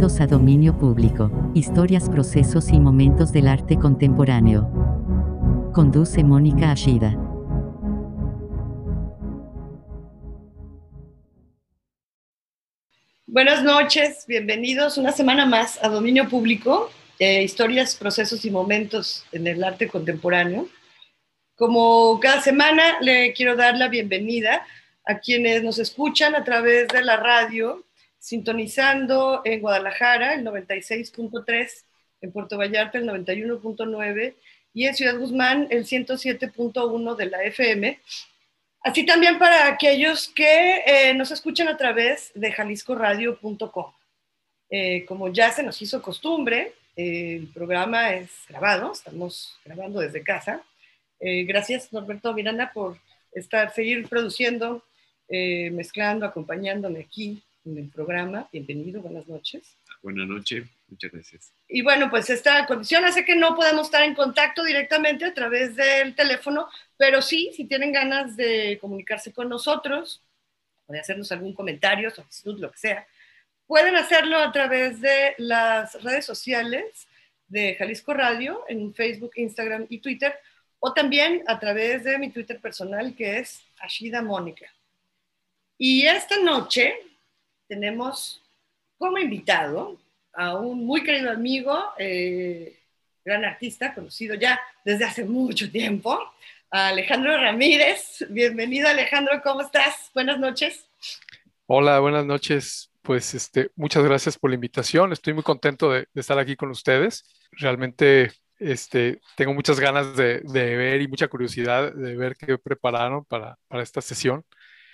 Bienvenidos a Dominio Público, historias, procesos y momentos del arte contemporáneo. Conduce Mónica Ashida. Buenas noches, bienvenidos una semana más a Dominio Público, eh, historias, procesos y momentos en el arte contemporáneo. Como cada semana, le quiero dar la bienvenida a quienes nos escuchan a través de la radio, sintonizando en Guadalajara el 96.3, en Puerto Vallarta el 91.9 y en Ciudad Guzmán el 107.1 de la FM. Así también para aquellos que eh, nos escuchan a través de jaliscoradio.com. Eh, como ya se nos hizo costumbre, eh, el programa es grabado, estamos grabando desde casa. Eh, gracias, Norberto Miranda, por estar, seguir produciendo, mezclando, acompañándome aquí en el programa. Bienvenido, buenas noches. Buenas noches, muchas gracias. Y bueno, pues esta condición hace que no podamos estar en contacto directamente a través del teléfono, pero sí, si tienen ganas de comunicarse con nosotros o de hacernos algún comentario, solicitud, lo que sea, pueden hacerlo a través de las redes sociales de Jalisco Radio en Facebook, Instagram y Twitter o también a través de mi Twitter personal que es Ashida Mónica. Y esta noche tenemos como invitado a un muy querido amigo, eh, gran artista, conocido ya desde hace mucho tiempo, Alejandro Ramírez. Bienvenido Alejandro, ¿cómo estás? Buenas noches. Hola, buenas noches. Pues este, muchas gracias por la invitación. Estoy muy contento de, de estar aquí con ustedes. Realmente este, tengo muchas ganas de, de, ver y mucha curiosidad de ver qué prepararon para, para esta sesión.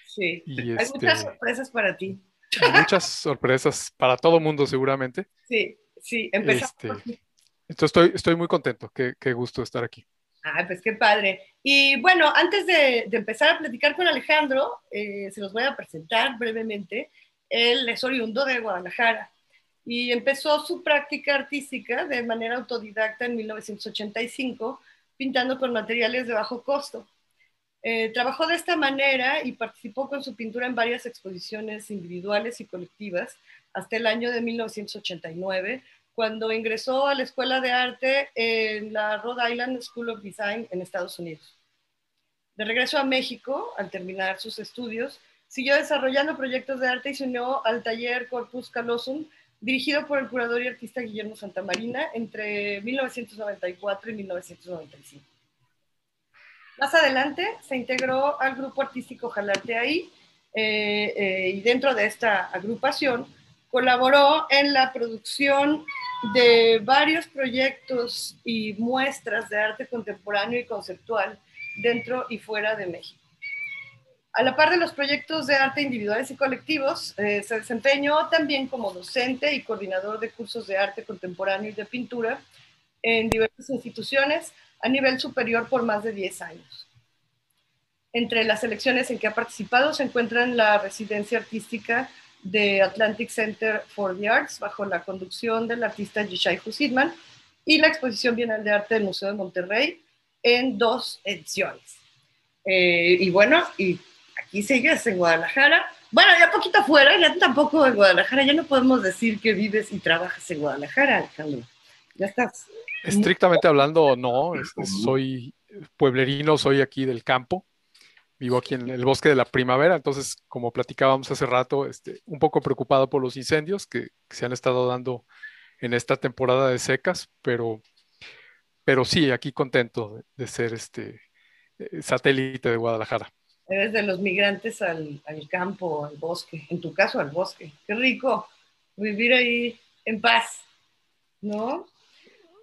Sí, y hay este, muchas sorpresas para ti. Muchas sorpresas para todo mundo seguramente. Sí, sí, empezamos. Este, entonces estoy, estoy muy contento, qué, qué gusto estar aquí. Ah, pues qué padre. Y bueno, antes de, de empezar a platicar con Alejandro, eh, se los voy a presentar brevemente. Él es oriundo de Guadalajara y empezó su práctica artística de manera autodidacta en 1985, pintando con materiales de bajo costo. Eh, trabajó de esta manera y participó con su pintura en varias exposiciones individuales y colectivas hasta el año de 1989, cuando ingresó a la Escuela de Arte en la Rhode Island School of Design en Estados Unidos. De regreso a México, al terminar sus estudios, siguió desarrollando proyectos de arte y se unió al taller Corpus Callosum, dirigido por el curador y artista Guillermo Santamarina entre 1994 y 1995. Más adelante se integró al grupo artístico Jalarte Ahí eh, eh, y dentro de esta agrupación colaboró en la producción de varios proyectos y muestras de arte contemporáneo y conceptual dentro y fuera de México. A la par de los proyectos de arte individuales y colectivos, eh, se desempeñó también como docente y coordinador de cursos de arte contemporáneo y de pintura en diversas instituciones a nivel superior por más de 10 años. Entre las selecciones en que ha participado se encuentran la residencia artística de Atlantic Center for the Arts bajo la conducción del artista Yishai Husidman y la exposición Bienal de Arte del Museo de Monterrey en dos ediciones. Eh, y bueno, y aquí sigues en Guadalajara. Bueno, ya poquito afuera, ya tampoco en Guadalajara, ya no podemos decir que vives y trabajas en Guadalajara, Alejandro. Ya estás. Estrictamente hablando, no, soy pueblerino, soy aquí del campo, vivo aquí en el bosque de la primavera, entonces, como platicábamos hace rato, este, un poco preocupado por los incendios que, que se han estado dando en esta temporada de secas, pero, pero sí, aquí contento de, de ser este eh, satélite de Guadalajara. Eres de los migrantes al, al, campo, al bosque, en tu caso al bosque. Qué rico vivir ahí en paz, ¿no?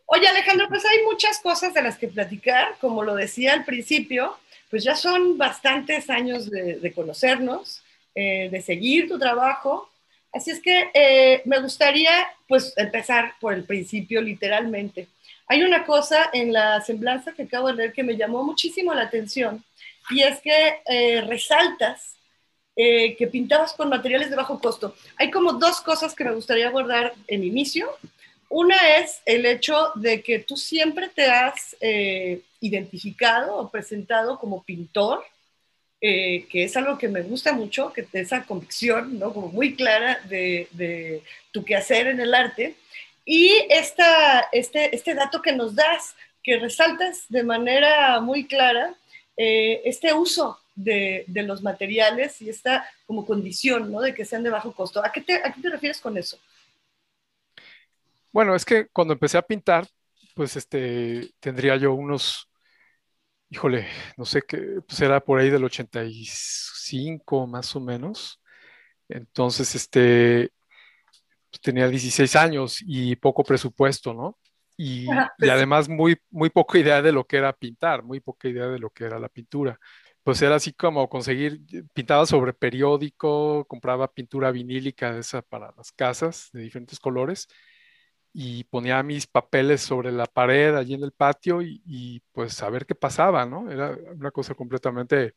Oye Alejandro, pues hay muchas cosas de las que platicar, como lo decía al principio, pues ya son bastantes años de, conocernos, eh, de seguir tu trabajo. Así es que eh, me gustaría pues empezar por el principio literalmente. Hay una cosa en la semblanza que acabo de leer que me llamó muchísimo la atención y es que eh, resaltas que pintabas con materiales de bajo costo. Hay como dos cosas que me gustaría abordar en inicio. Una es el hecho de que tú siempre te has eh, identificado o presentado como pintor, eh, que es algo que me gusta mucho, que esa convicción, ¿no? Como muy clara de, de tu quehacer en el arte. Y esta, este, este dato que nos das, que resaltas de manera muy clara, eh, este uso de, los materiales y esta como condición, ¿no? De que sean de bajo costo. ¿A qué te, a qué te refieres con eso? Bueno, es que cuando empecé a pintar, pues este, tendría yo unos, híjole, no sé qué, pues era por ahí del 85 más o menos. Entonces, este, pues tenía 16 años y poco presupuesto, ¿no? Y, y, además muy, muy poca idea de lo que era pintar, muy poca idea de lo que era la pintura. Pues era así como conseguir, pintaba sobre periódico, compraba pintura vinílica esa para las casas de diferentes colores y ponía mis papeles sobre la pared allí en el patio y, y, pues a ver qué pasaba, ¿no? Era una cosa completamente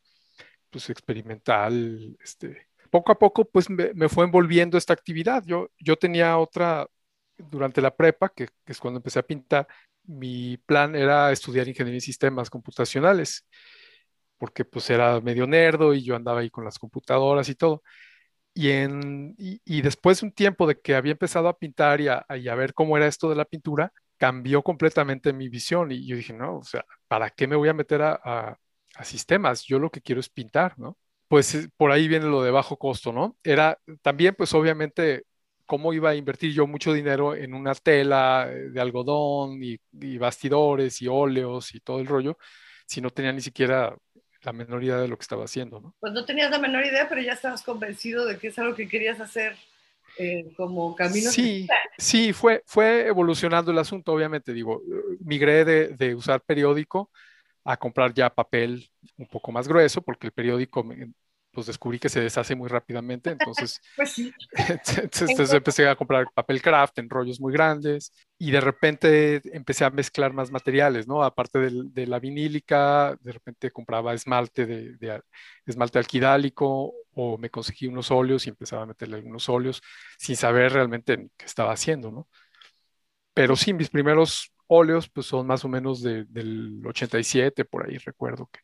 pues experimental, este, poco a poco pues me, me, fue envolviendo esta actividad. Yo, yo tenía otra, durante la prepa, que, que, es cuando empecé a pintar, mi plan era estudiar ingeniería en sistemas computacionales, porque pues era medio nerdo y yo andaba ahí con las computadoras y todo. Y, en, y, después de un tiempo de que había empezado a pintar y a, y a, ver cómo era esto de la pintura, cambió completamente mi visión. Y yo dije, no, o sea, ¿para qué me voy a meter a, a, a sistemas? Yo lo que quiero es pintar, ¿no? Pues eh, por ahí viene lo de bajo costo, ¿no? Era también, pues obviamente, cómo iba a invertir yo mucho dinero en una tela eh, de algodón y, y bastidores y óleos y todo el rollo, si no tenía ni siquiera la menor idea de lo que estaba haciendo, ¿no? Pues no tenías la menor idea, pero ya estabas convencido de que es algo que querías hacer eh, como camino. Sí, sí, fue, fue evolucionando el asunto, obviamente, digo, migré de, de, usar periódico a comprar ya papel un poco más grueso, porque el periódico pues descubrí que se deshace muy rápidamente, entonces, pues sí. entonces empecé a comprar papel craft en rollos muy grandes y de repente empecé a mezclar más materiales, ¿no? Aparte de, de la vinílica, de repente compraba esmalte de, de, esmalte alquidálico o me conseguí unos óleos y empezaba a meterle algunos óleos sin saber realmente qué estaba haciendo, ¿no? Pero sí, mis primeros óleos pues son más o menos de, del 87, por ahí recuerdo que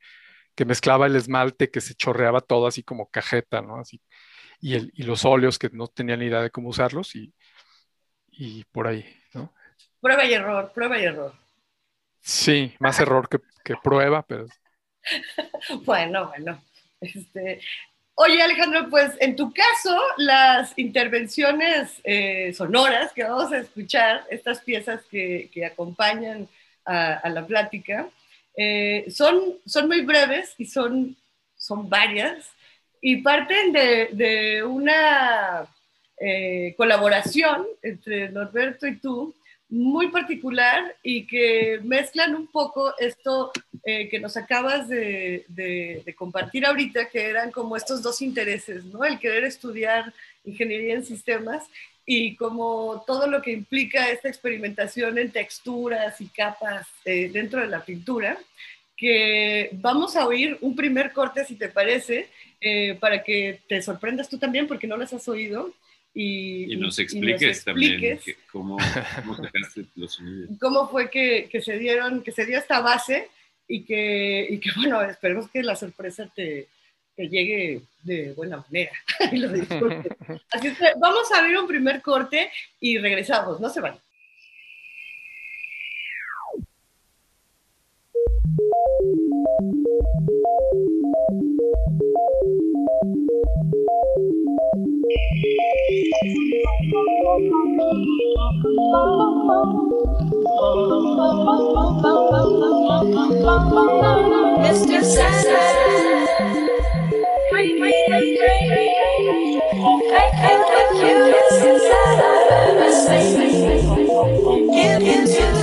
que mezclaba el esmalte que se chorreaba todo así como cajeta, ¿no? Así, y, el, y los óleos que no tenían ni idea de cómo usarlos y, y por ahí, ¿no? Prueba y error, prueba y error. Sí, más error que, que prueba, pero... bueno, bueno. Este, Oye, Alejandro, pues en tu caso, las intervenciones eh, sonoras que vamos a escuchar, estas piezas que, que acompañan a, a, la plática, eh, son, son muy breves y son, son varias. Y parten de, de una eh, colaboración entre Norberto y tú muy particular y que mezclan un poco esto eh, que nos acabas de, de, de, compartir ahorita, que eran como estos dos intereses, ¿no? El querer estudiar ingeniería en sistemas y como todo lo que implica esta experimentación en texturas y capas eh, dentro de la pintura, que vamos a oír un primer corte, si te parece, eh, para que te sorprendas tú también, porque no las has oído. Y, y nos expliques, y nos expliques también que, cómo, cómo los sonidos. Cómo fue que, que, se dieron, que se dio esta base y que, y que bueno, esperemos que la sorpresa te, llegue de buena manera y lo. Así es que vamos a ver un primer corte y regresamos, no se van. Mr. Sanders. I'm the cutest. Give him to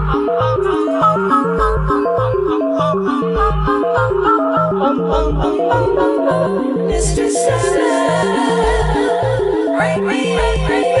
Mr. Sister. break me right, right.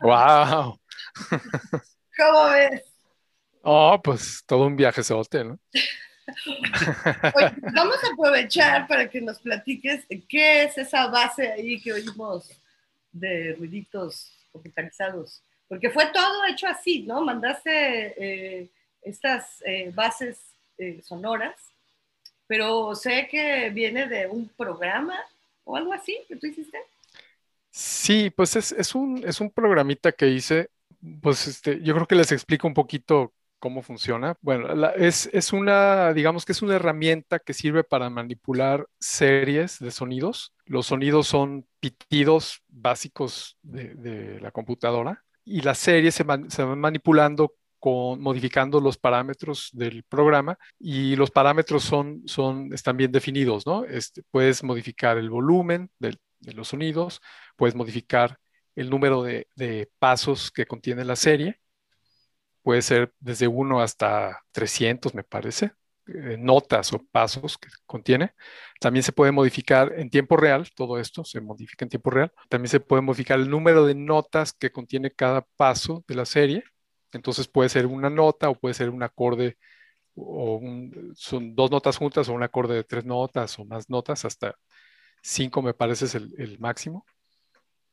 wow. ¿Cómo ves? Oh, pues todo un viaje hotel, ¿no? vamos a aprovechar para que nos platiques qué es esa base ahí que oímos de ruiditos computarizados. Porque fue todo hecho así, ¿no? Mandaste eh, estas eh, bases eh, sonoras, pero sé que viene de un programa o algo así que tú hiciste. Sí, pues es, un, es un programita que hice, pues este, yo creo que les explico un poquito cómo funciona. Bueno, es, es, una, digamos que es una herramienta que sirve para manipular series de sonidos. Los sonidos son pitidos básicos de, la computadora y las series se, se van manipulando modificando los parámetros del programa y los parámetros son, son, están bien definidos, ¿no? Este, puedes modificar el volumen de los sonidos, puedes modificar el número de, pasos que contiene la serie, puede ser desde 1 hasta 300, me parece, eh, notas o pasos que contiene. También se puede modificar en tiempo real, todo esto se modifica en tiempo real. También se puede modificar el número de notas que contiene cada paso de la serie. Entonces puede ser una nota o puede ser un acorde o son dos notas juntas o un acorde de tres notas o más notas hasta 5 me parece es el, máximo.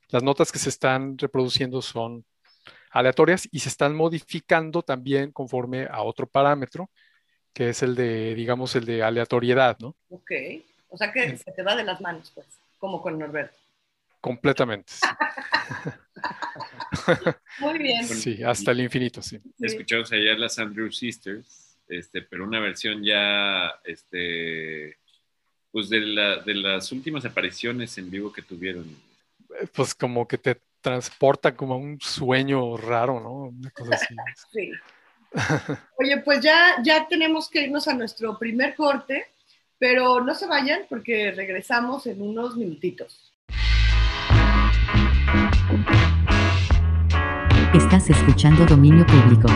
Las notas que se están reproduciendo son aleatorias y se están modificando también conforme a otro parámetro, que es el de, digamos, el de aleatoriedad, ¿no? Ok, o sea que se te va de las manos, pues, como con Norberto. Completamente. Muy bien. Sí, hasta el infinito, sí. Escuchamos allá las Andrew Sisters, este, pero una versión ya, este, pues de, la, de las últimas apariciones en vivo que tuvieron. Pues como que te transporta como a un sueño raro, ¿no? Una cosa así. sí. Oye, pues ya, ya tenemos que irnos a nuestro primer corte, pero no se vayan porque regresamos en unos minutitos. Estás escuchando Dominio Público.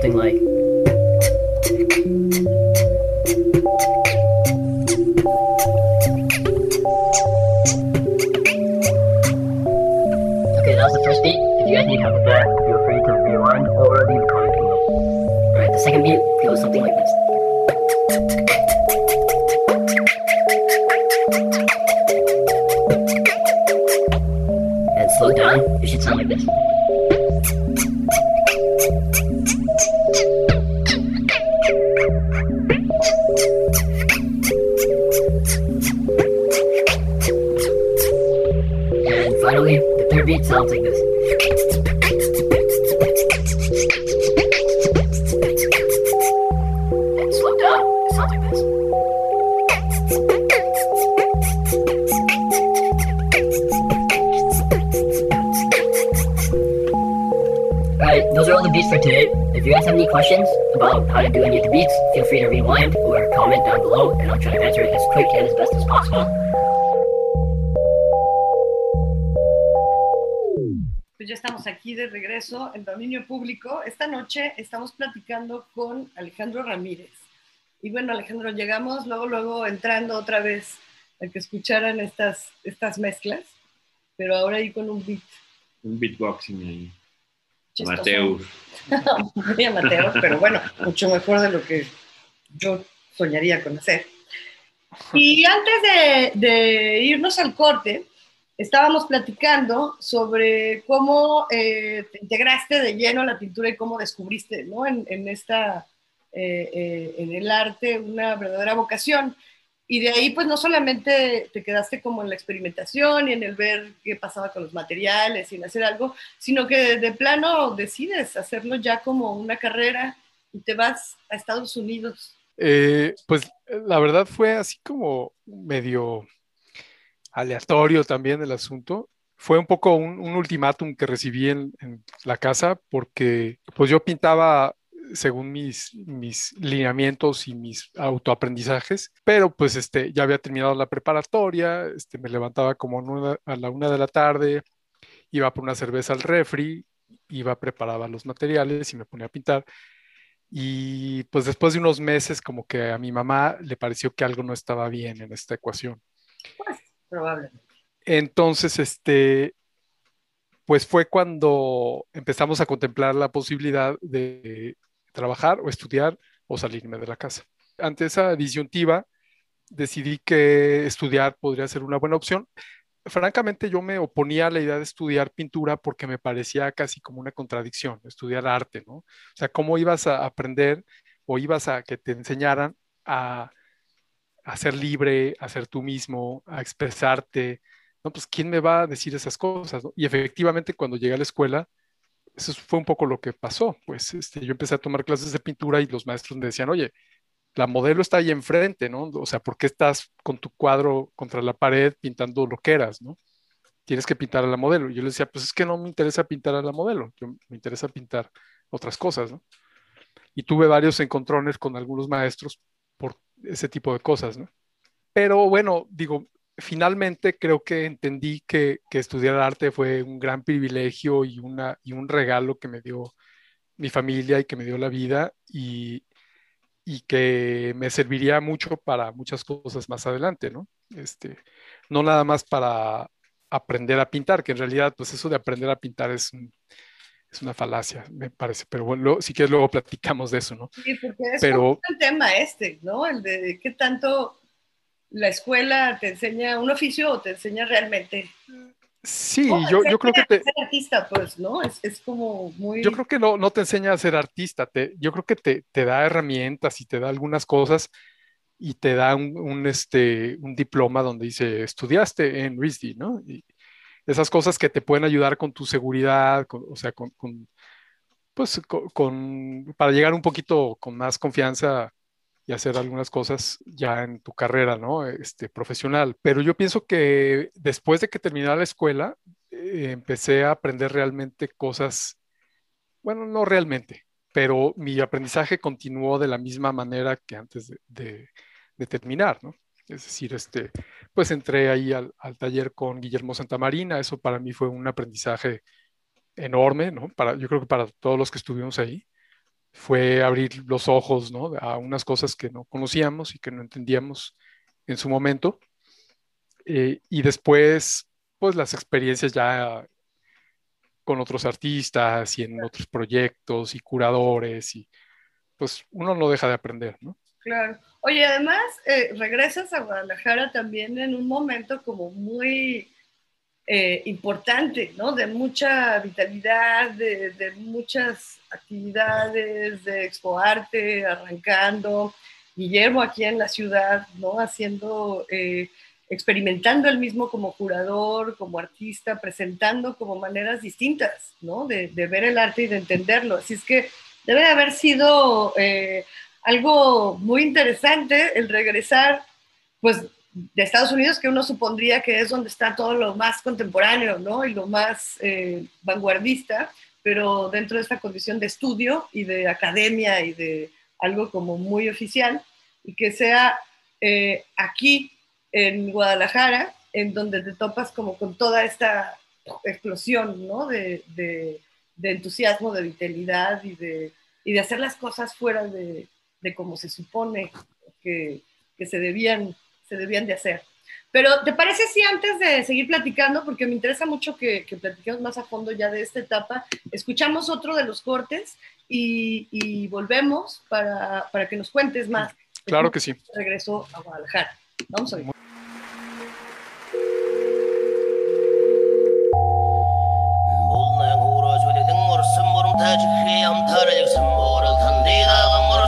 Something like. Okay, that was the first beat. If you guys need help with that, feel free to rewind or leave a comment below. Alright, the second beat goes something like this. And slow down, it should sound like this. This. Slow down, it this. Alright, those are all the beats for today. If you guys have any questions about how to do any of the beats, feel free to rewind or comment down below, and I'll try to answer it as quick and as best as possible. De regreso en dominio público. Esta noche estamos platicando con Alejandro Ramírez. Y bueno, Alejandro, llegamos luego, luego entrando otra vez a que escucharan estas, estas mezclas, pero ahora ahí con un beat. Un beatboxing ahí. Amateur. Muy amateur, pero bueno, mucho mejor de lo que yo soñaría con hacer. Y antes de, de irnos al corte, estábamos platicando sobre cómo eh, te integraste de lleno a la pintura y cómo descubriste ¿no? en, en esta, eh, eh, en el arte una verdadera vocación. Y de ahí, pues no solamente te quedaste como en la experimentación y en el ver qué pasaba con los materiales y en hacer algo, sino que de, plano decides hacerlo ya como una carrera y te vas a Estados Unidos. Eh, pues la verdad fue así como medio aleatorio también el asunto. Fue un poco un, un ultimátum que recibí en, en, la casa porque pues yo pintaba según mis, mis lineamientos y mis autoaprendizajes, pero pues este, ya había terminado la preparatoria, este, me levantaba como una, a la una de la tarde, iba por una cerveza al refri, iba, preparaba los materiales y me ponía a pintar. Y pues después de unos meses como que a mi mamá le pareció que algo no estaba bien en esta ecuación. Probablemente. Entonces, este, pues fue cuando empezamos a contemplar la posibilidad de trabajar o estudiar o salirme de la casa. Ante esa disyuntiva, decidí que estudiar podría ser una buena opción. Francamente, yo me oponía a la idea de estudiar pintura porque me parecía casi como una contradicción, estudiar arte, ¿no? O sea, ¿cómo ibas a aprender o ibas a que te enseñaran a, a ser libre, a ser tú mismo, a expresarte? No, pues, ¿quién me va a decir esas cosas? Y efectivamente, cuando llegué a la escuela, eso fue un poco lo que pasó. Pues este, yo empecé a tomar clases de pintura y los maestros me decían, oye, la modelo está ahí enfrente, ¿no? O sea, ¿por qué estás con tu cuadro contra la pared pintando lo que eras, ¿no? Tienes que pintar a la modelo. Yo les decía, pues es que no me interesa pintar a la modelo, yo, me interesa pintar otras cosas, ¿no? Y tuve varios encontrones con algunos maestros por ese tipo de cosas, ¿no? Pero bueno, digo, finalmente creo que entendí que, estudiar arte fue un gran privilegio y, una, y un regalo que me dio mi familia y que me dio la vida y, y que me serviría mucho para muchas cosas más adelante, ¿no? Este, no nada más para aprender a pintar, que en realidad, pues eso de aprender a pintar es, un, es una falacia, me parece, pero bueno, luego, si quieres luego platicamos de eso, ¿no? Sí, porque es pero, el tema este, ¿no? El de qué tanto la escuela te enseña un oficio o te enseña realmente. Sí, oh, yo, yo creo que te... Ser artista, pues, ¿no? Es, es, como muy... Yo creo que no, no te enseña a ser artista, te, yo creo que te, te da herramientas y te da algunas cosas y te da un, un, este, un diploma donde dice, estudiaste en RISD, ¿no? Y esas cosas que te pueden ayudar con tu seguridad, o sea, con, pues, con, para llegar un poquito con más confianza y hacer algunas cosas ya en tu carrera, ¿no? Este, profesional. Pero yo pienso que después de que terminé la escuela, eh, empecé a aprender realmente cosas, bueno, no realmente, pero mi aprendizaje continuó de la misma manera que antes de, de terminar, ¿no? Es decir, este, pues entré ahí al, al, taller con Guillermo Santamarina, eso para mí fue un aprendizaje enorme, ¿no? Para, yo creo que para todos los que estuvimos ahí fue abrir los ojos ¿no? a unas cosas que no conocíamos y que no entendíamos en su momento. Eh, y después, pues las experiencias ya con otros artistas y en otros proyectos y curadores y pues uno no deja de aprender, ¿no? Claro. Oye, además, eh, regresas a Guadalajara también en un momento como muy eh, importante, ¿no? De mucha vitalidad, de, muchas actividades, de Expo Arte arrancando, Guillermo aquí en la ciudad, ¿no? Haciendo eh, experimentando él mismo como curador, como artista, presentando como maneras distintas, ¿no? De, ver el arte y de entenderlo. Así es que debe haber sido algo muy interesante el regresar, pues, de Estados Unidos, que uno supondría que es donde está todo lo más contemporáneo, ¿no? Y lo más eh, vanguardista, pero dentro de esta condición de estudio y de academia y de algo como muy oficial, y que sea eh, aquí en Guadalajara, en donde te topas como con toda esta explosión, ¿no? De, de, entusiasmo, de vitalidad y de, y de hacer las cosas fuera de, de como se supone que, que, se, debían, se debían de hacer. Pero, ¿te parece si antes de seguir platicando, porque me interesa mucho que, que platiquemos más a fondo ya de esta etapa, escuchamos otro de los cortes y, y volvemos para, para, que nos cuentes más? Claro que sí. Regreso a Guadalajara. Vamos a ver.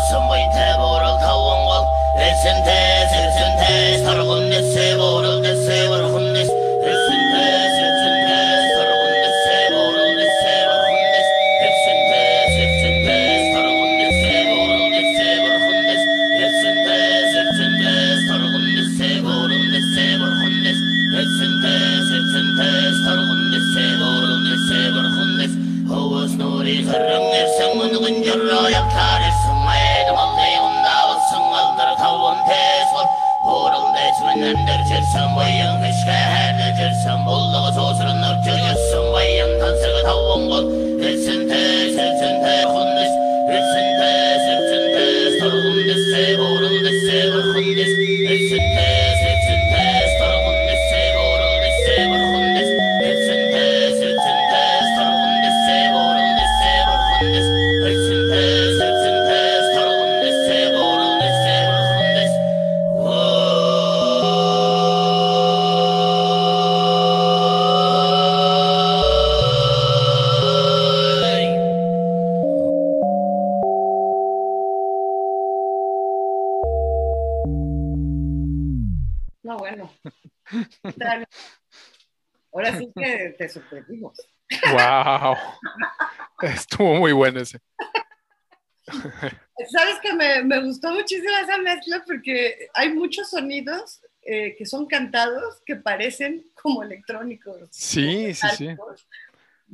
Olsun bu ite borul tavuğun kol. Versin tez, versin tez, tarıkın ¡Wow! Estuvo muy bueno ese. Sabes que me, me, gustó muchísimo esa mezcla porque hay muchos sonidos eh, que son cantados que parecen como electrónicos. Sí, sí, sí.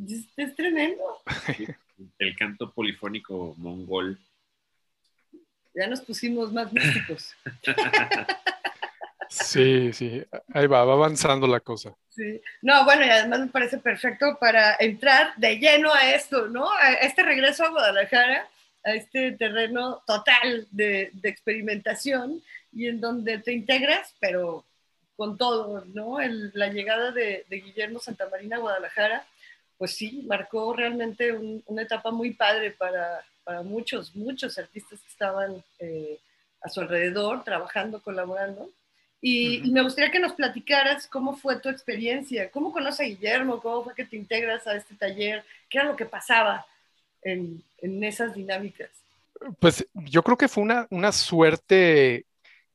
Es, es, tremendo. El canto polifónico mongol. Ya nos pusimos más místicos. Sí, sí, ahí va, va avanzando la cosa. Sí. No, bueno, y además me parece perfecto para entrar de lleno a esto, ¿no? A este regreso a Guadalajara, a este terreno total de, experimentación y en donde te integras, pero con todo, ¿no? La llegada de, de, Guillermo Santamarina a Guadalajara, pues sí, marcó realmente un, una etapa muy padre para, para, muchos, muchos artistas que estaban eh, a su alrededor, trabajando, colaborando. Y, me gustaría que nos platicaras cómo fue tu experiencia, cómo conoces a Guillermo, cómo fue que te integras a este taller, qué era lo que pasaba en, en esas dinámicas. Pues yo creo que fue una, una suerte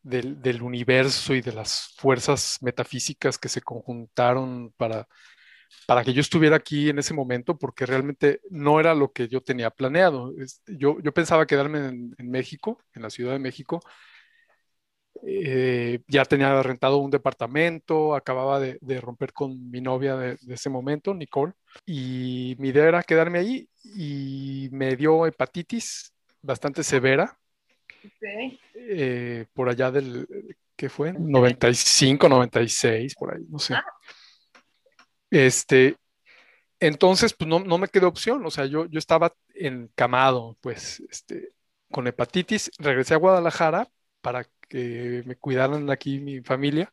del, del, universo y de las fuerzas metafísicas que se conjuntaron para, para que yo estuviera aquí en ese momento, porque realmente no era lo que yo tenía planeado. Yo, yo pensaba quedarme en, en México, en la Ciudad de México, eh, ya tenía rentado un departamento, acababa de, romper con mi novia de, ese momento, Nicole, y mi idea era quedarme ahí y me dio hepatitis bastante severa. Eh, por allá del, ¿qué fue? 95, 96, por ahí, no sé. Ah. Este, entonces, pues no, no, me quedó opción, o sea, yo, yo estaba encamado, pues, este, con hepatitis, regresé a Guadalajara para que me cuidaran aquí mi familia.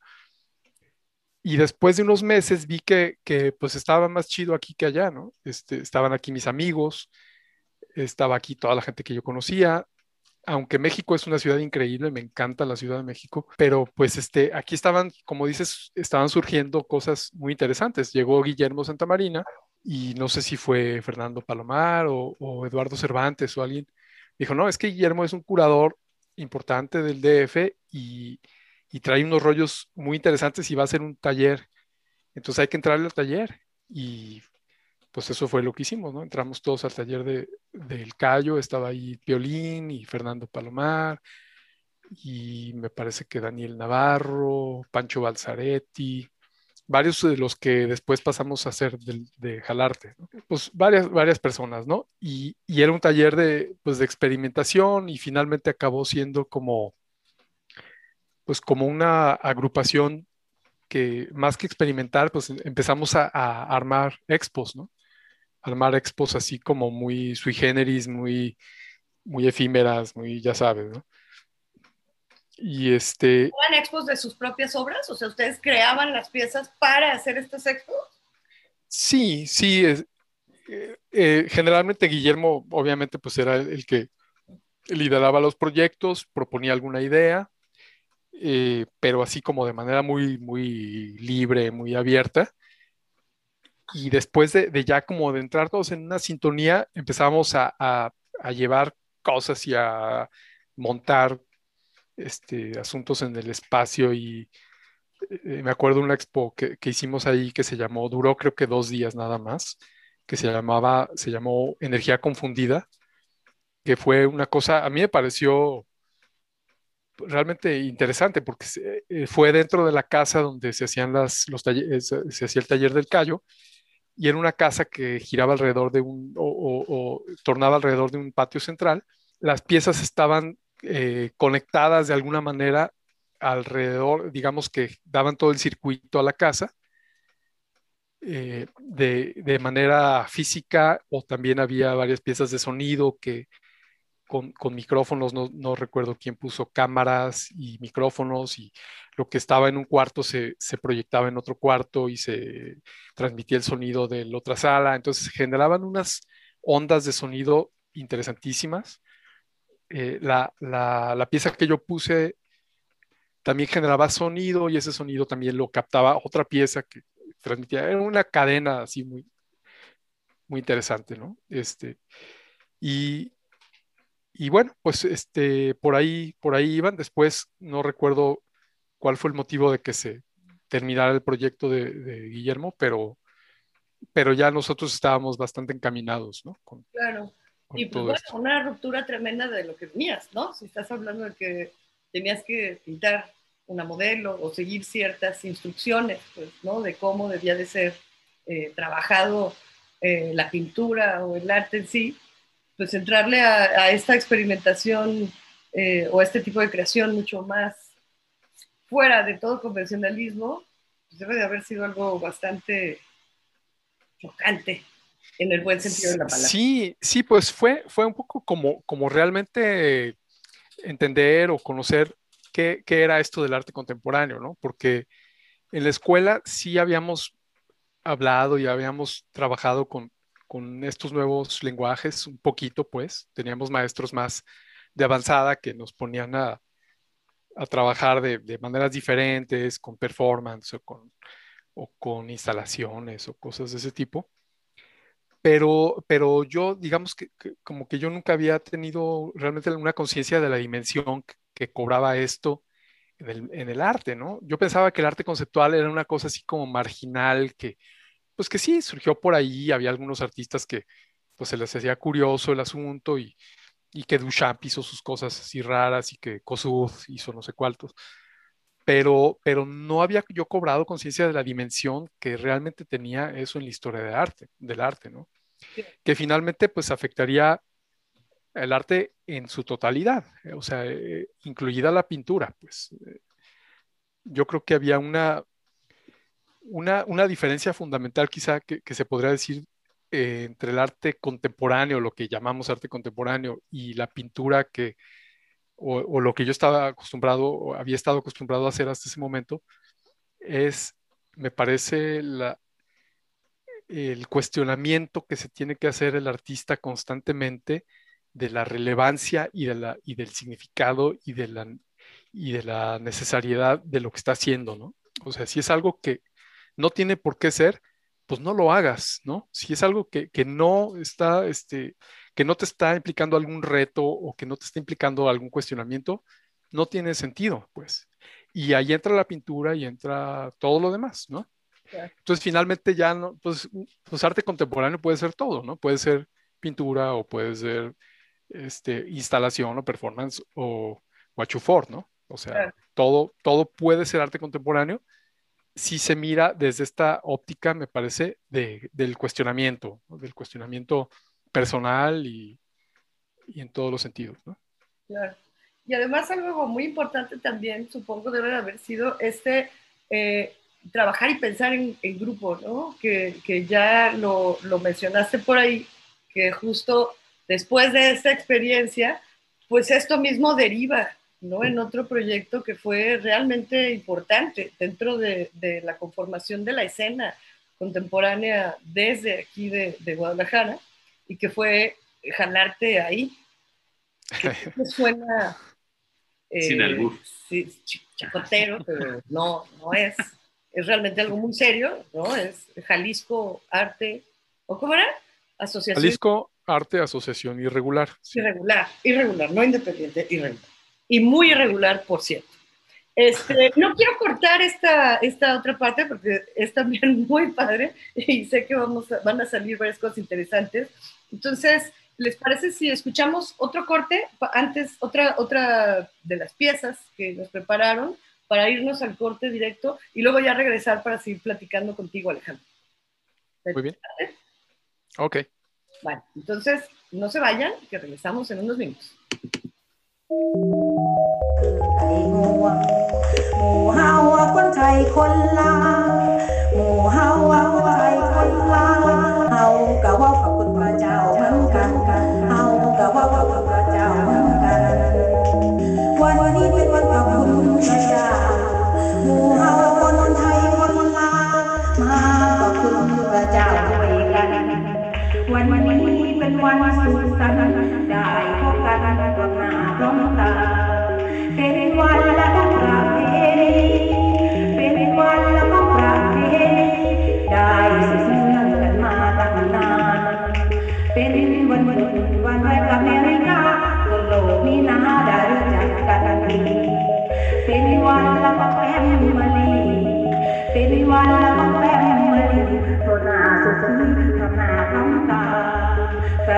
Y después de unos meses vi que, que, pues estaba más chido aquí que allá, ¿no? Este, estaban aquí mis amigos, estaba aquí toda la gente que yo conocía, aunque México es una ciudad increíble, me encanta la Ciudad de México, pero pues este, aquí estaban, como dices, estaban surgiendo cosas muy interesantes. Llegó Guillermo Santamarina y no sé si fue Fernando Palomar o, o Eduardo Cervantes o alguien. Dijo, no, es que Guillermo es un curador importante del DF y, trae unos rollos muy interesantes y va a ser un taller. Entonces hay que entrarle al taller y pues eso fue lo que hicimos, ¿no? Entramos todos al taller de, del Cayo, estaba ahí Violín y Fernando Palomar, y me parece que Daniel Navarro, Pancho Balzaretti, varios de los que después pasamos a hacer de, Jalarte, ¿no? pues varias, varias personas, ¿no? Y, y, era un taller de, pues, de experimentación y finalmente acabó siendo como, pues como una agrupación que más que experimentar, pues empezamos a, a armar expos, ¿no? Armar expos así como muy sui generis, muy, muy efímeras, muy, ya sabes, ¿no? Y este... ¿Eran expos de sus propias obras? O sea, ¿ustedes creaban las piezas para hacer estos expos? Sí, sí. Es, eh, eh, generalmente Guillermo, obviamente, pues era el, que lideraba los proyectos, proponía alguna idea, eh, pero así como de manera muy, muy libre, muy abierta. Y después de, de ya como de entrar todos en una sintonía, empezamos a, a, a llevar cosas y a montar este, asuntos en el espacio y eh, me acuerdo una expo que, que, hicimos ahí que se llamó, duró creo que dos días nada más, que se llamaba, se llamó Energía Confundida, que fue una cosa, a mí me pareció realmente interesante porque eh, fue dentro de la casa donde se hacían las, los talleres, se hacía el taller del callo y era una casa que giraba alrededor de un, o, o, o tornaba alrededor de un patio central. Las piezas estaban eh, conectadas de alguna manera alrededor, digamos que daban todo el circuito a la casa eh, de, de, manera física o también había varias piezas de sonido que con, con micrófonos, no, no, recuerdo quién puso cámaras y micrófonos y lo que estaba en un cuarto se, se proyectaba en otro cuarto y se transmitía el sonido de la otra sala, entonces generaban unas ondas de sonido interesantísimas eh, la, la, pieza que yo puse también generaba sonido y ese sonido también lo captaba otra pieza que transmitía, era una cadena así muy, muy interesante, ¿no? Este, y, y bueno, pues este, por ahí, por ahí iban, después no recuerdo cuál fue el motivo de que se terminara el proyecto de, Guillermo, pero, pero ya nosotros estábamos bastante encaminados, ¿no? Claro. Y pues bueno, una ruptura tremenda de lo que tenías, ¿no? Si estás hablando de que tenías que pintar una modelo o seguir ciertas instrucciones, pues, ¿no? De cómo debía de ser eh, trabajado eh, la pintura o el arte en sí, pues entrarle a, a esta experimentación eh, o a este tipo de creación mucho más fuera de todo convencionalismo, pues debe de haber sido algo bastante chocante en el buen sentido de la palabra. Sí, sí, pues fue, fue un poco como, como realmente entender o conocer qué, qué, era esto del arte contemporáneo, ¿no? Porque en la escuela sí habíamos hablado y habíamos trabajado con, con estos nuevos lenguajes un poquito, pues teníamos maestros más de avanzada que nos ponían a, a trabajar de, de, maneras diferentes, con performance o con, o con instalaciones o cosas de ese tipo pero, pero yo, digamos que, como que yo nunca había tenido realmente una conciencia de la dimensión que, cobraba esto en el, en el, arte, ¿no? Yo pensaba que el arte conceptual era una cosa así como marginal, que, pues que sí, surgió por ahí, había algunos artistas que, pues se les hacía curioso el asunto y, y que Duchamp hizo sus cosas así raras y que Kossuth hizo no sé cuántos, pero, pero no había yo cobrado conciencia de la dimensión que realmente tenía eso en la historia de arte, del arte, ¿no? Sí. Que finalmente pues afectaría el arte en su totalidad, o sea, eh, incluida la pintura, pues. Eh, yo creo que había una, una, una diferencia fundamental quizá que, que se podría decir eh, entre el arte contemporáneo, lo que llamamos arte contemporáneo, y la pintura que o, lo que yo estaba acostumbrado, o había estado acostumbrado a hacer hasta ese momento, es, me parece, la, el cuestionamiento que se tiene que hacer el artista constantemente de la relevancia y, de la, y del significado y de, la, y de la necesariedad de lo que está haciendo, ¿no? O sea, si es algo que no tiene por qué ser, pues no lo hagas, ¿no? Si es algo que, que no está, este, que no te está implicando algún reto o que no te está implicando algún cuestionamiento, no tiene sentido, pues. y ahí entra la pintura y entra todo lo demás, ¿no? Entonces, finalmente ya no, pues, pues arte contemporáneo puede ser todo, ¿no? Puede ser pintura o puede ser este, instalación o performance o guachufor, ¿no? O sea, Claro. todo, todo puede ser arte contemporáneo si se mira desde esta óptica, me parece, de, del cuestionamiento, del cuestionamiento personal y, y en todos los sentidos. Claro. Y además algo muy importante también, supongo, debe de haber sido este eh, trabajar y pensar en, en grupo, ¿no? Que, que ya lo, lo mencionaste por ahí, que justo después de esta experiencia, pues esto mismo deriva, ¿no? En otro proyecto que fue realmente importante dentro de, de la conformación de la escena contemporánea desde aquí de, de Guadalajara y que fue jalarte ahí. Que suena Sin albur. sí, ch- chacotero, pero no, no es. Es realmente algo muy serio, ¿no? Es Jalisco Arte, ¿o cómo era? Asociación Jalisco Arte Asociación Irregular. sí. Irregular, irregular, no independiente, irregular. Y muy irregular, por cierto. Este, no quiero cortar esta, esta otra parte porque es también muy padre y sé que vamos a- van a salir varias cosas interesantes. Entonces, ¿les parece si escuchamos otro corte? Antes, otra, otra de las piezas que nos prepararon para irnos al corte directo y luego ya regresar para seguir platicando contigo, Alejandro. Muy bien. Ok. Vale, entonces no se vayan, que regresamos en unos minutos. ไก่งวงหมู่เฮาอะคนไทยคนลาหมู่เฮาอะคนไทยคนลาเฮาก็ว่ากับคุณพระเจ้าเหมือนกันกัน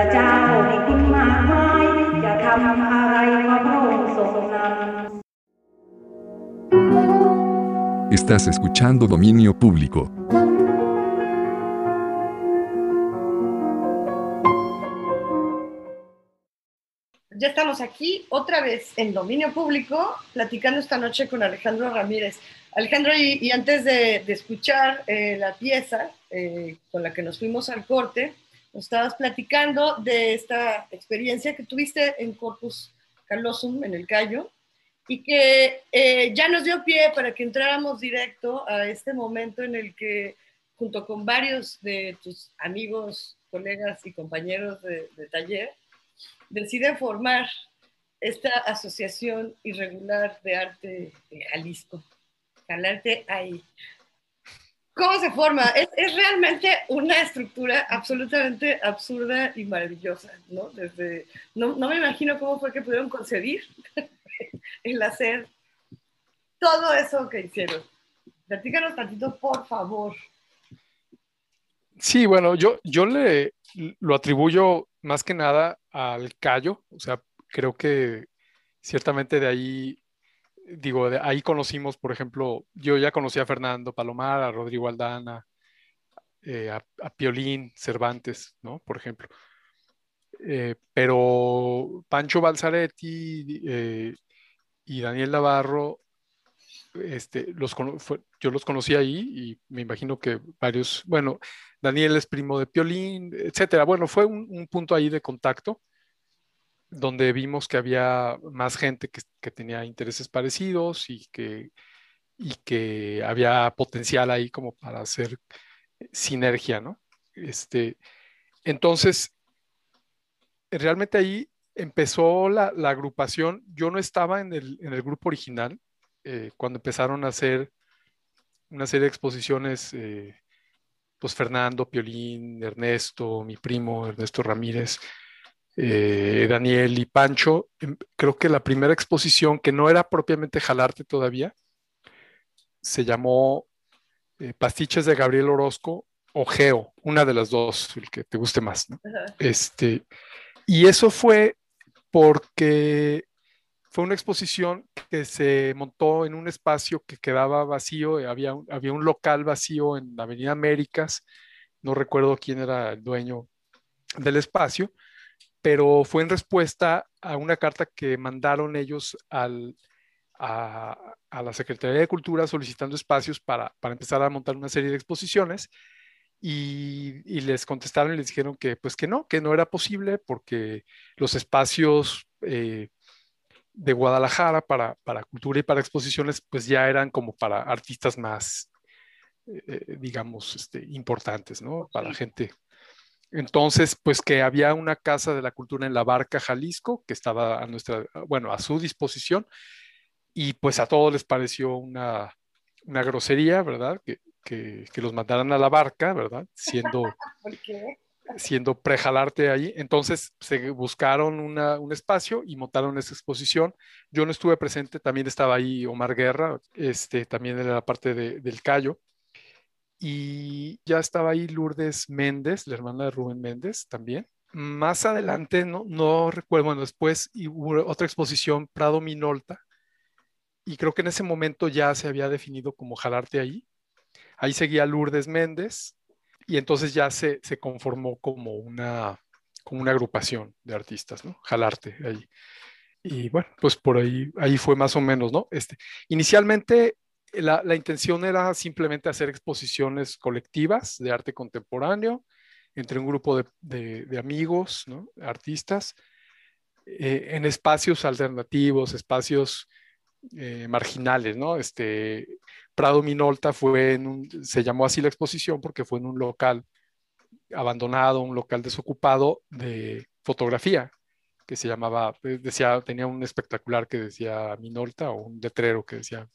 ระเจ้าให้คุณมากมายจะทำอะไรก็พระองค์ทรงนำ Estás escuchando Dominio Público. Ya estamos aquí otra vez en dominio público, platicando esta noche con Alejandro Ramírez. Alejandro, y, y antes de, de escuchar eh, la pieza eh, con la que nos fuimos al corte, nos estabas platicando de esta experiencia que tuviste en Corpus Callosum, en el Cayo, y que eh, ya nos dio pie para que entráramos directo a este momento en el que, junto con varios de tus amigos, colegas y compañeros de, de taller, decide formar esta asociación irregular de arte de Jalisco. Jalarte ahí. ¿Cómo se forma? Es, es, realmente una estructura absolutamente absurda y maravillosa, ¿no? Desde, no, no me imagino cómo fue que pudieron concebir el hacer todo eso que hicieron. Platícanos tantito, por favor. Sí, bueno, yo, yo le lo atribuyo más que nada al callo, o sea, creo que ciertamente de ahí, digo, de ahí conocimos, por ejemplo, yo ya conocí a Fernando Palomar, a Rodrigo Aldana, eh, a, Piolín Cervantes, ¿no? Por ejemplo. Eh, pero Pancho Balzaretti eh, y Daniel Navarro, este, los, yo los conocí ahí y me imagino que varios, bueno, Daniel es primo de Piolín, etcétera. Bueno, fue un punto ahí de contacto donde vimos que había más gente que, que, tenía intereses parecidos y que, y que había potencial ahí como para hacer sinergia, ¿no? Este, entonces, realmente ahí empezó la, la agrupación. Yo no estaba en el, en el grupo original eh, cuando empezaron a hacer una serie de exposiciones. Eh, pues Fernando, Piolín, Ernesto, mi primo Ernesto Ramírez, eh, Daniel y Pancho. Creo que la primera exposición, que no era propiamente Jalarte todavía, se llamó eh, Pastiches de Gabriel Orozco o Geo, una de las dos, el que te guste más. Este, y eso fue porque fue una exposición que se montó en un espacio que quedaba vacío, eh, había un, había un local vacío en la Avenida Américas, no recuerdo quién era el dueño del espacio, pero fue en respuesta a una carta que mandaron ellos al, a, a la Secretaría de Cultura solicitando espacios para, para empezar a montar una serie de exposiciones y, y les contestaron y les dijeron que pues que no, que no era posible porque los espacios eh, de Guadalajara para, para cultura y para exposiciones pues ya eran como para artistas más, eh, digamos, este, importantes, ¿no? Para gente. Entonces, pues que había una casa de la cultura en la Barca, Jalisco, que estaba a nuestra, bueno, a su disposición, y pues a todos les pareció una, una grosería, ¿verdad? Que, que, que los mandaran a la barca, ¿verdad? Siendo, ¿Por qué? siendo prejalarte ahí. Entonces se buscaron una- un espacio y montaron esa exposición. Yo no estuve presente, también estaba ahí Omar Guerra, este, también era la parte de- del Cayo. Y ya estaba ahí Lourdes Méndez, la hermana de Rubén Méndez también. Más adelante, no, no recuerdo, bueno, después hubo otra exposición, Prado Minolta, y creo que en ese momento ya se había definido como jalarte ahí. Ahí seguía Lourdes Méndez, y entonces ya se, se conformó como una, como una agrupación de artistas, ¿no? Jalarte ahí. Y bueno, pues por ahí, ahí fue más o menos, ¿no? Este, inicialmente la, intención era simplemente hacer exposiciones colectivas de arte contemporáneo entre un grupo de, amigos. Artistas, eh, en espacios alternativos, espacios eh, marginales, ¿no? Este, Prado Minolta fue en un, se llamó así la exposición porque fue en un local abandonado, un local desocupado de fotografía que se llamaba, eh, decía, tenía un espectacular que decía Minolta o un letrero que decía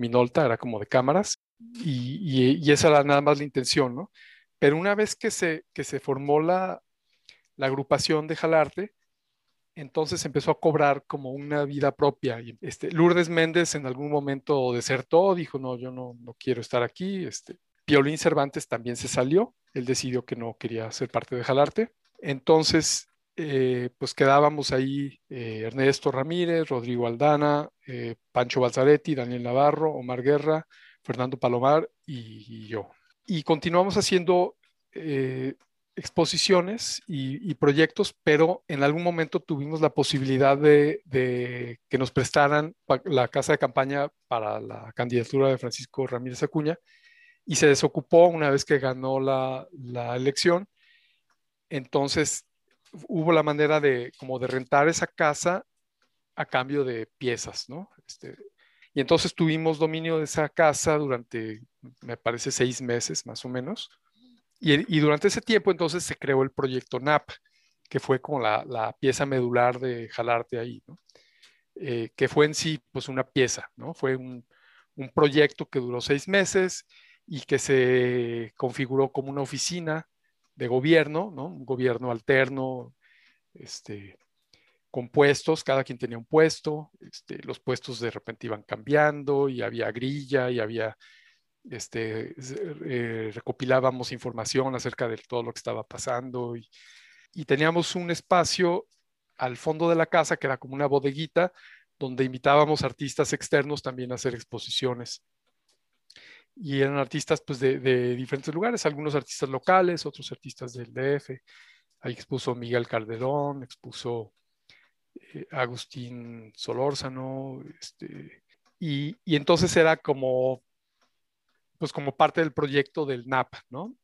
Minolta, era como de cámaras y, esa era nada más la intención, ¿no? Pero una vez que se, que se formó la, la agrupación de Jalarte, entonces empezó a cobrar como una vida propia. Este, Lourdes Méndez en algún momento desertó, dijo, no, yo no, no quiero estar aquí. Este, Piolín Cervantes también se salió, él decidió que no quería ser parte de Jalarte. Entonces, eh, pues quedábamos ahí eh, Ernesto Ramírez, Rodrigo Aldana, eh, Pancho Balzaretti, Daniel Navarro, Omar Guerra, Fernando Palomar y, yo. Y continuamos haciendo eh, exposiciones y, proyectos, pero en algún momento tuvimos la posibilidad de, que nos prestaran la casa de campaña para la candidatura de Francisco Ramírez Acuña y se desocupó una vez que ganó la elección. Entonces hubo la manera de como de rentar esa casa a cambio de piezas, ¿no? Este, y entonces tuvimos dominio de esa casa durante, me parece, seis meses más o menos. Y, y durante ese tiempo entonces se creó el proyecto NAP, que fue como la, la pieza medular de jalarte ahí. Eh, que fue en sí pues una pieza, ¿no? Fue un, un proyecto que duró seis meses y que se configuró como una oficina de gobierno, ¿no? Un gobierno alterno, este, con puestos, cada quien tenía un puesto, este, los puestos de repente iban cambiando y había grilla y había, este, eh, recopilábamos información acerca de todo lo que estaba pasando y, y teníamos un espacio al fondo de la casa que era como una bodeguita donde invitábamos artistas externos también a hacer exposiciones. Y eran artistas pues de, de diferentes lugares, algunos artistas locales, otros artistas del DF. Ahí expuso Miguel Calderón, expuso eh, Agustín Solórzano, este, y, y, entonces era como, pues como parte del proyecto del NAP, ¿no?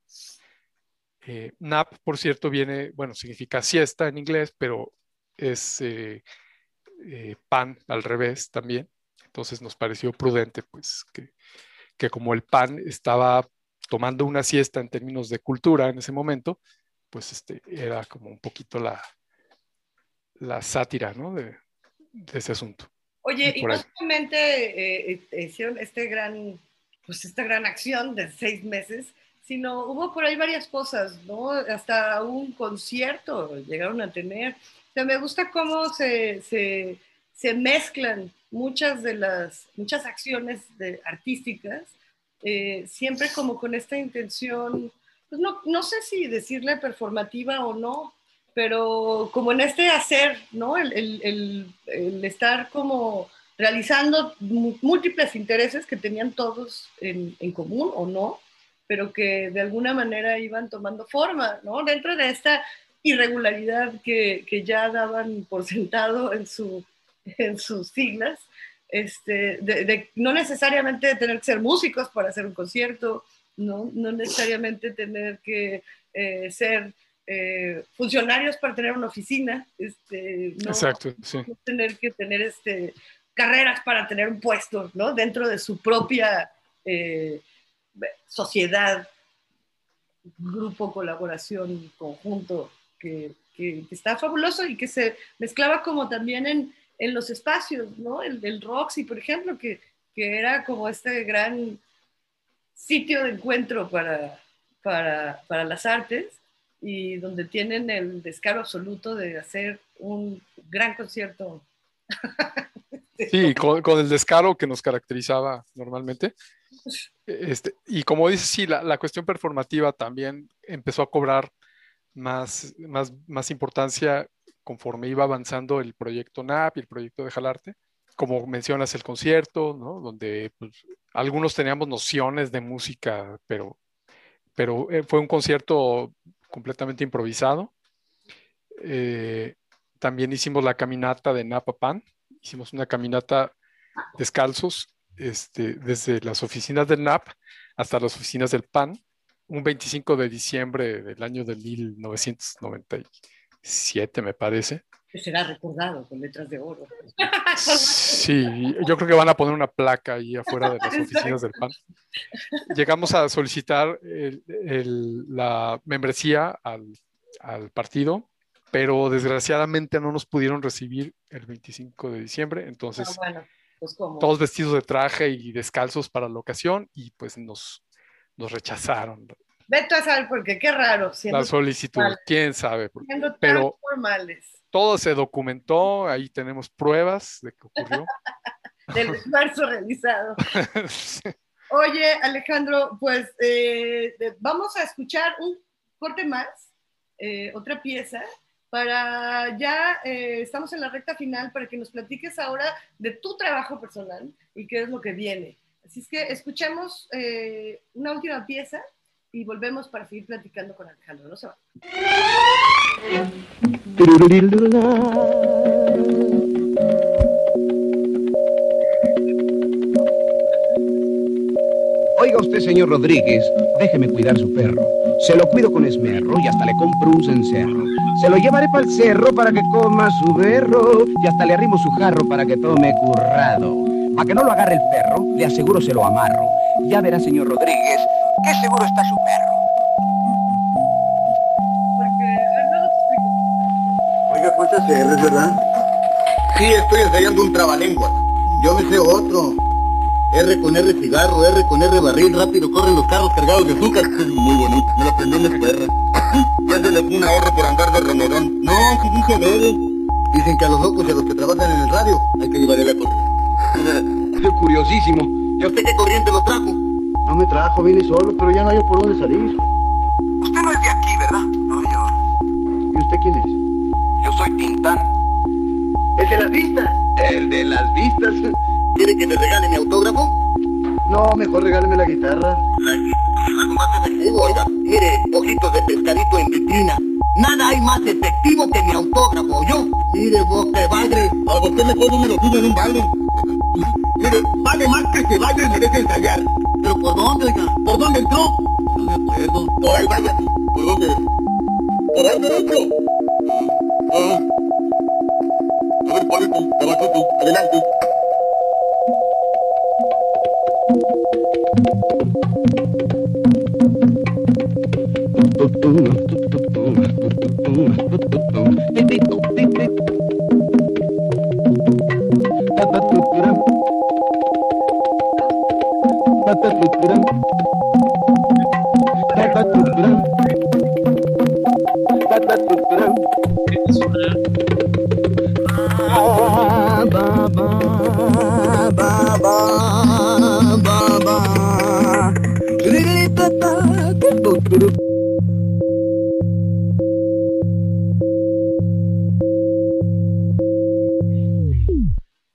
Eh, NAP, por cierto, viene, bueno, significa siesta en inglés, pero es eh, pan al revés también. Entonces nos pareció prudente, pues, que, que como el pan estaba tomando una siesta en términos de cultura en ese momento, pues este, era como un poquito la, la sátira ¿no? de, de, ese asunto. Oye, y, y no solamente eh, hicieron este gran, pues esta gran acción de seis meses, sino hubo por ahí varias cosas, ¿no? Hasta un concierto llegaron a tener. O sea, me gusta cómo se, se, se mezclan muchas de las, muchas acciones artísticas, eh, siempre como con esta intención, pues no, no sé si decirle performativa o no, pero como en este hacer, ¿no? El, el, el, estar como realizando múltiples intereses que tenían todos en, en, común o no, pero que de alguna manera iban tomando forma, ¿no? Dentro de esta irregularidad que, que ya daban por sentado en, su, en sus siglas, este, de, no necesariamente tener que ser músicos para hacer un concierto, no, no necesariamente tener que eh, ser eh, funcionarios para tener una oficina, este, no, Exacto, sí. no tener que tener este, carreras para tener un puesto ¿no? dentro de su propia eh, sociedad, grupo, colaboración, conjunto, que, que, que, está fabuloso y que se mezclaba como también en, en los espacios, ¿no? El del Roxy, por ejemplo, que, que era como este gran sitio de encuentro para, para, para las artes y donde tienen el descaro absoluto de hacer un gran concierto. Sí, con, con, el descaro que nos caracterizaba normalmente. Este, y como dices, sí, la, la, cuestión performativa también empezó a cobrar más, más, más importancia conforme iba avanzando el proyecto NAP y el proyecto de Jalarte. Como mencionas, el concierto, donde pues, algunos teníamos nociones de música, pero, pero eh, fue un concierto completamente improvisado. Eh, también hicimos la caminata de Napapan, hicimos una caminata descalzos este, desde las oficinas del NAP hasta las oficinas del PAN, un 25 de diciembre del año de 1997, me parece. Que será recordado con letras de oro. Sí, yo creo que van a poner una placa ahí afuera de las oficinas del PAN. Llegamos a solicitar el, el, la membresía al, al partido pero desgraciadamente no nos pudieron recibir el 25 de diciembre, entonces Ah, bueno, pues todos vestidos de traje y descalzos para la ocasión y pues nos, nos rechazaron Vete a saber porque qué raro. La solicitud, formales. quién sabe, pero formales todo se documentó, ahí tenemos pruebas de que ocurrió. del esfuerzo realizado. Oye, Alejandro, pues eh, vamos a escuchar un corte más, eh, otra pieza, para ya eh, estamos en la recta final para que nos platiques ahora de tu trabajo personal y qué es lo que viene. Así es que escuchemos una última pieza y volvemos para seguir platicando con Alejandro. No se va. Oiga usted, señor Rodríguez, déjeme cuidar su perro. Se lo cuido con esmerro y hasta le compro un cencerro. Se lo llevaré para el cerro para que coma su berro y hasta le arrimo su jarro para que tome currado. Para que no lo agarre el perro, le aseguro se lo amarro. Ya verá, señor Rodríguez, qué seguro está su perro. Porque eh, luego te explico. Oiga, ¿cuántas CRs, verdad? Sí, estoy ensayando un trabalengua. Yo me sé otro. R con R cigarro, R con R barril, rápido corren los carros cargados de azúcar. Muy bonito, me lo aprendí en la escuela. Ya se le fue una R por andar de remedón. No, si dice ver. Dicen que a los locos y a los que trabajan en el radio hay que llevarle la corriente. Es curiosísimo. ¿Y a usted qué corriente lo trajo? No me trajo, vine solo, pero ya no hay por dónde salir. Usted no es de aquí, ¿verdad? No, yo. ¿Y usted quién es? Yo soy Tintán. El de las vistas. El de las vistas. ¿Quiere que le regale mi autógrafo? No, mejor regáleme la guitarra. Algo más efectivo, oiga. Mire, ojitos de pescadito en vitrina. Nada hay más efectivo que mi autógrafo, yo. Mire, vos que bagre. A usted mejor no me lo pide en un baile. Mire, vale más que se vaya y me deje ensayar. ¿Pero por dónde, oiga? ¿Por dónde entró? No me. Por. ¿Por dónde? Por ahí derecho. Ah. A ver, tabacito, adelante.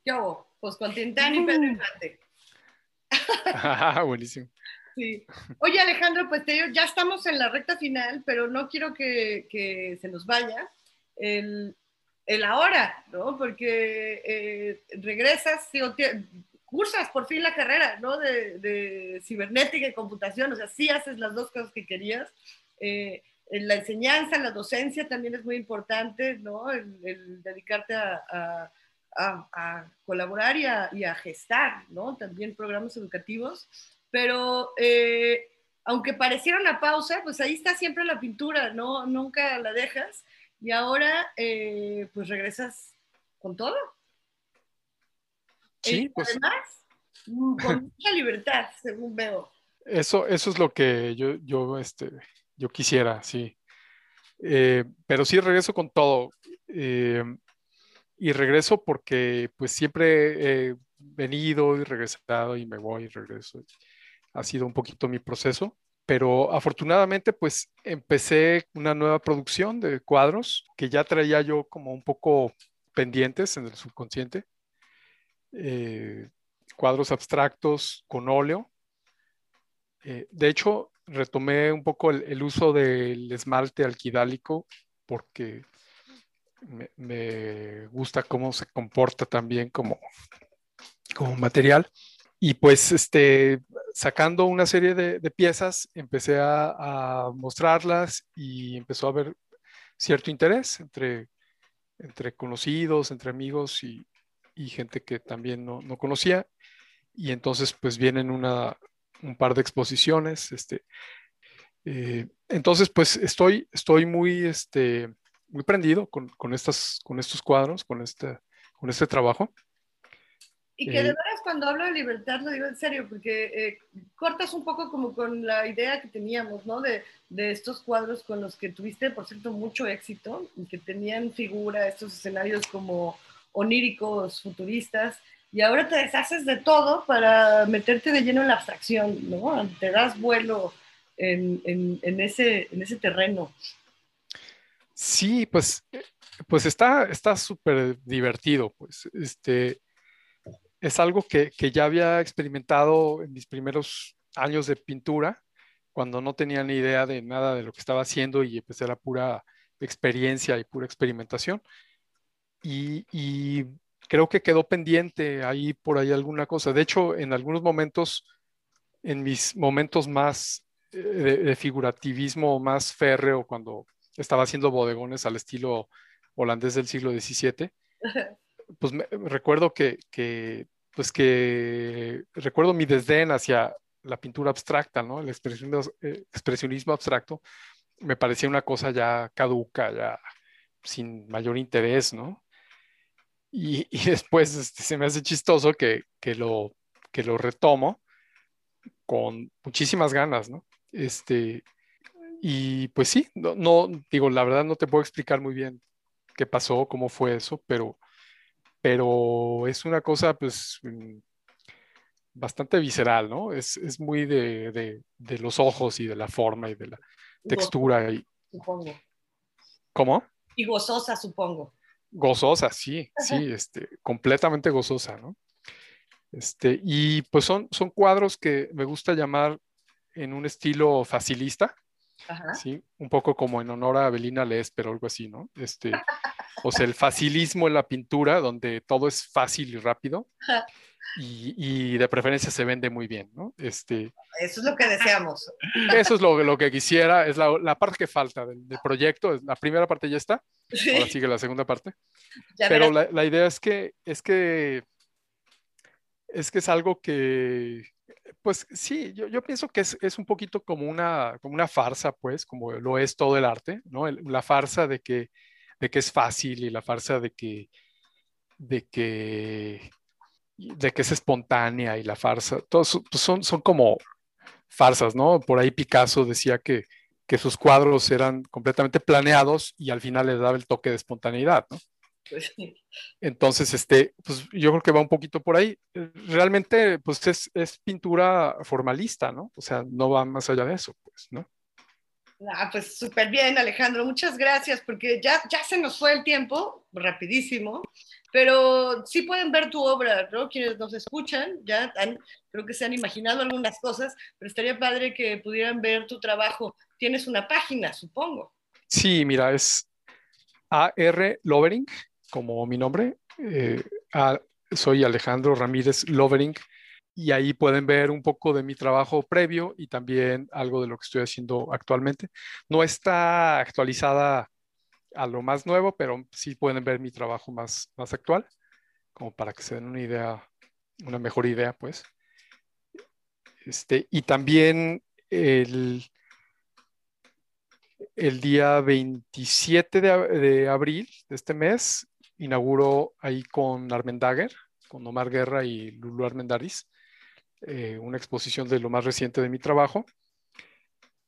Yo, pues con Tintán y Pedro mm. Infante. ah, buenísimo. Sí. Oye, Alejandro, pues te, ya estamos en la recta final, pero no quiero que, que se nos vaya. El, el ahora, ¿no? Porque eh, regresas, te- cursas por fin la carrera, ¿no? De, cibernética y computación, o sea, sí haces las dos cosas que querías. Eh, en la enseñanza, la docencia también es muy importante, ¿no? El, dedicarte a, colaborar y a, y a gestar, ¿no? También programas educativos. Pero eh, aunque pareciera una pausa, pues ahí está siempre la pintura, ¿no? Nunca la dejas. Y ahora, eh, pues regresas con todo. Sí, Y pues Además, mm, con mucha libertad, según veo. eso, eso es lo que yo, yo, este, yo quisiera, sí. Eh, pero sí regreso con todo. eh, y regreso porque pues siempre he venido y regresado y me voy y regreso. Ha sido un poquito mi proceso. Pero afortunadamente pues empecé una nueva producción de cuadros que ya traía yo como un poco pendientes en el subconsciente. Eh, cuadros abstractos con óleo. Eh, de hecho, retomé un poco el, uso del esmalte alquidálico porque me, me gusta cómo se comporta también como, como material. Y pues este, sacando una serie de, piezas, empecé a, mostrarlas y empezó a haber cierto interés entre, entre conocidos, entre amigos y, y gente que también no, no conocía. Y entonces pues vienen una, un par de exposiciones. Este, eh, entonces pues estoy, estoy muy, este, muy prendido con, con, estas, con estos cuadros, con este, con este trabajo. Y que de veras cuando hablo de libertad lo digo en serio, porque eh, cortas un poco como con la idea que teníamos, ¿no? De, de estos cuadros con los que tuviste, por cierto, mucho éxito, y que tenían figura, estos escenarios como oníricos, futuristas, y ahora te deshaces de todo para meterte de lleno en la abstracción, ¿no? Te das vuelo en, en, en ese, en ese terreno. Sí, pues, pues está está súper divertido, pues, este, es algo que, que ya había experimentado en mis primeros años de pintura, cuando no tenía ni idea de nada de lo que estaba haciendo y empecé la pura experiencia y pura experimentación. Y, y creo que quedó pendiente ahí por ahí alguna cosa. De hecho, en algunos momentos, en mis momentos más eh, de, de figurativismo más férreo, cuando estaba haciendo bodegones al estilo holandés del siglo XVII, pues recuerdo que, que, pues que, recuerdo mi desdén hacia la pintura abstracta, ¿no? El expresionismo, eh, abstracto me parecía una cosa ya caduca, ya sin mayor interés, ¿no? Y, y después este, se me hace chistoso que, que, lo, que lo retomo con muchísimas ganas, ¿no? Este, y pues sí, no, no, digo, la verdad no te puedo explicar muy bien qué pasó, cómo fue eso, pero, pero es una cosa pues mm, bastante visceral, ¿no? Es, es muy de, de, de, los ojos y de la forma y de la textura. Y, supongo. ¿Cómo? Y gozosa, supongo. Gozosa, sí, sí, este, completamente gozosa, ¿no? Este, y pues son, son cuadros que me gusta llamar en un estilo facilista, Ajá. ¿sí? Un poco como en honor a Abelina Les, pero algo así, ¿no? Este, o sea, el facilismo en la pintura, donde todo es fácil y rápido, y, y, de preferencia se vende muy bien, ¿no? Este, eso es lo que deseamos. Eso es lo, lo que quisiera, es la, la, parte que falta del, del, proyecto, la primera parte ya está, sí. ahora sigue la segunda parte, ya pero la, la, idea es que, es que es que es algo que, pues sí, yo, yo pienso que es, es, un poquito como una, como una farsa, pues, como lo es todo el arte, ¿no? El, la farsa de que, de que es fácil y la farsa de que, de que, de que es espontánea y la farsa, todos pues son, son como farsas, ¿no? Por ahí Picasso decía que, que sus cuadros eran completamente planeados y al final le daba el toque de espontaneidad, ¿no? Pues. Entonces, este, pues yo creo que va un poquito por ahí. Realmente, pues es, es, pintura formalista, ¿no? O sea, no va más allá de eso, pues, ¿no? Ah, pues súper bien, Alejandro. Muchas gracias, porque ya, ya se nos fue el tiempo, rapidísimo. pero sí pueden ver tu obra, ¿no? Quienes nos escuchan ya creo que se han imaginado algunas cosas, pero estaría padre que pudieran ver tu trabajo. Tienes una página, supongo. Sí, mira, es AR Lovering, como mi nombre. Eh, a- soy Alejandro Ramírez Lovering y ahí pueden ver un poco de mi trabajo previo y también algo de lo que estoy haciendo actualmente. No está actualizada a lo más nuevo, pero sí pueden ver mi trabajo más, más actual, como para que se den una idea, una mejor idea, pues. Este, y también el, el día 27 de, de abril de este mes inauguro ahí con Armendager, con Omar Guerra y Lulu Armendariz, eh, una exposición de lo más reciente de mi trabajo.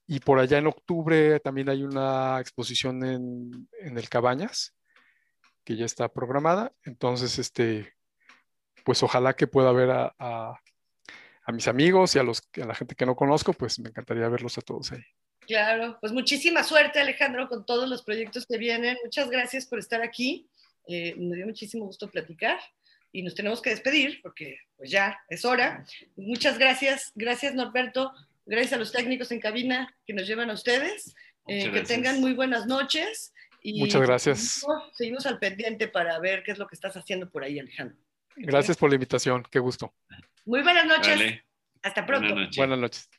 Y por allá en octubre también hay una exposición en, en el Cabañas, que ya está programada. Entonces, este, pues ojalá que pueda ver a, a- a mis amigos y a, los, a la gente que no conozco, pues me encantaría verlos a todos ahí. Claro, pues muchísima suerte Alejandro con todos los proyectos que vienen. Muchas gracias por estar aquí. Eh, me dio muchísimo gusto platicar y nos tenemos que despedir porque pues ya es hora. Muchas gracias, gracias Norberto, gracias a los técnicos en cabina que nos llevan a ustedes. Eh, que tengan muy buenas noches. Y Muchas gracias. Seguimos, seguimos al pendiente para ver qué es lo que estás haciendo por ahí, Alejandro. Gracias por la invitación, qué gusto. Muy buenas noches. Hasta pronto. Buenas noches. Buenas noches.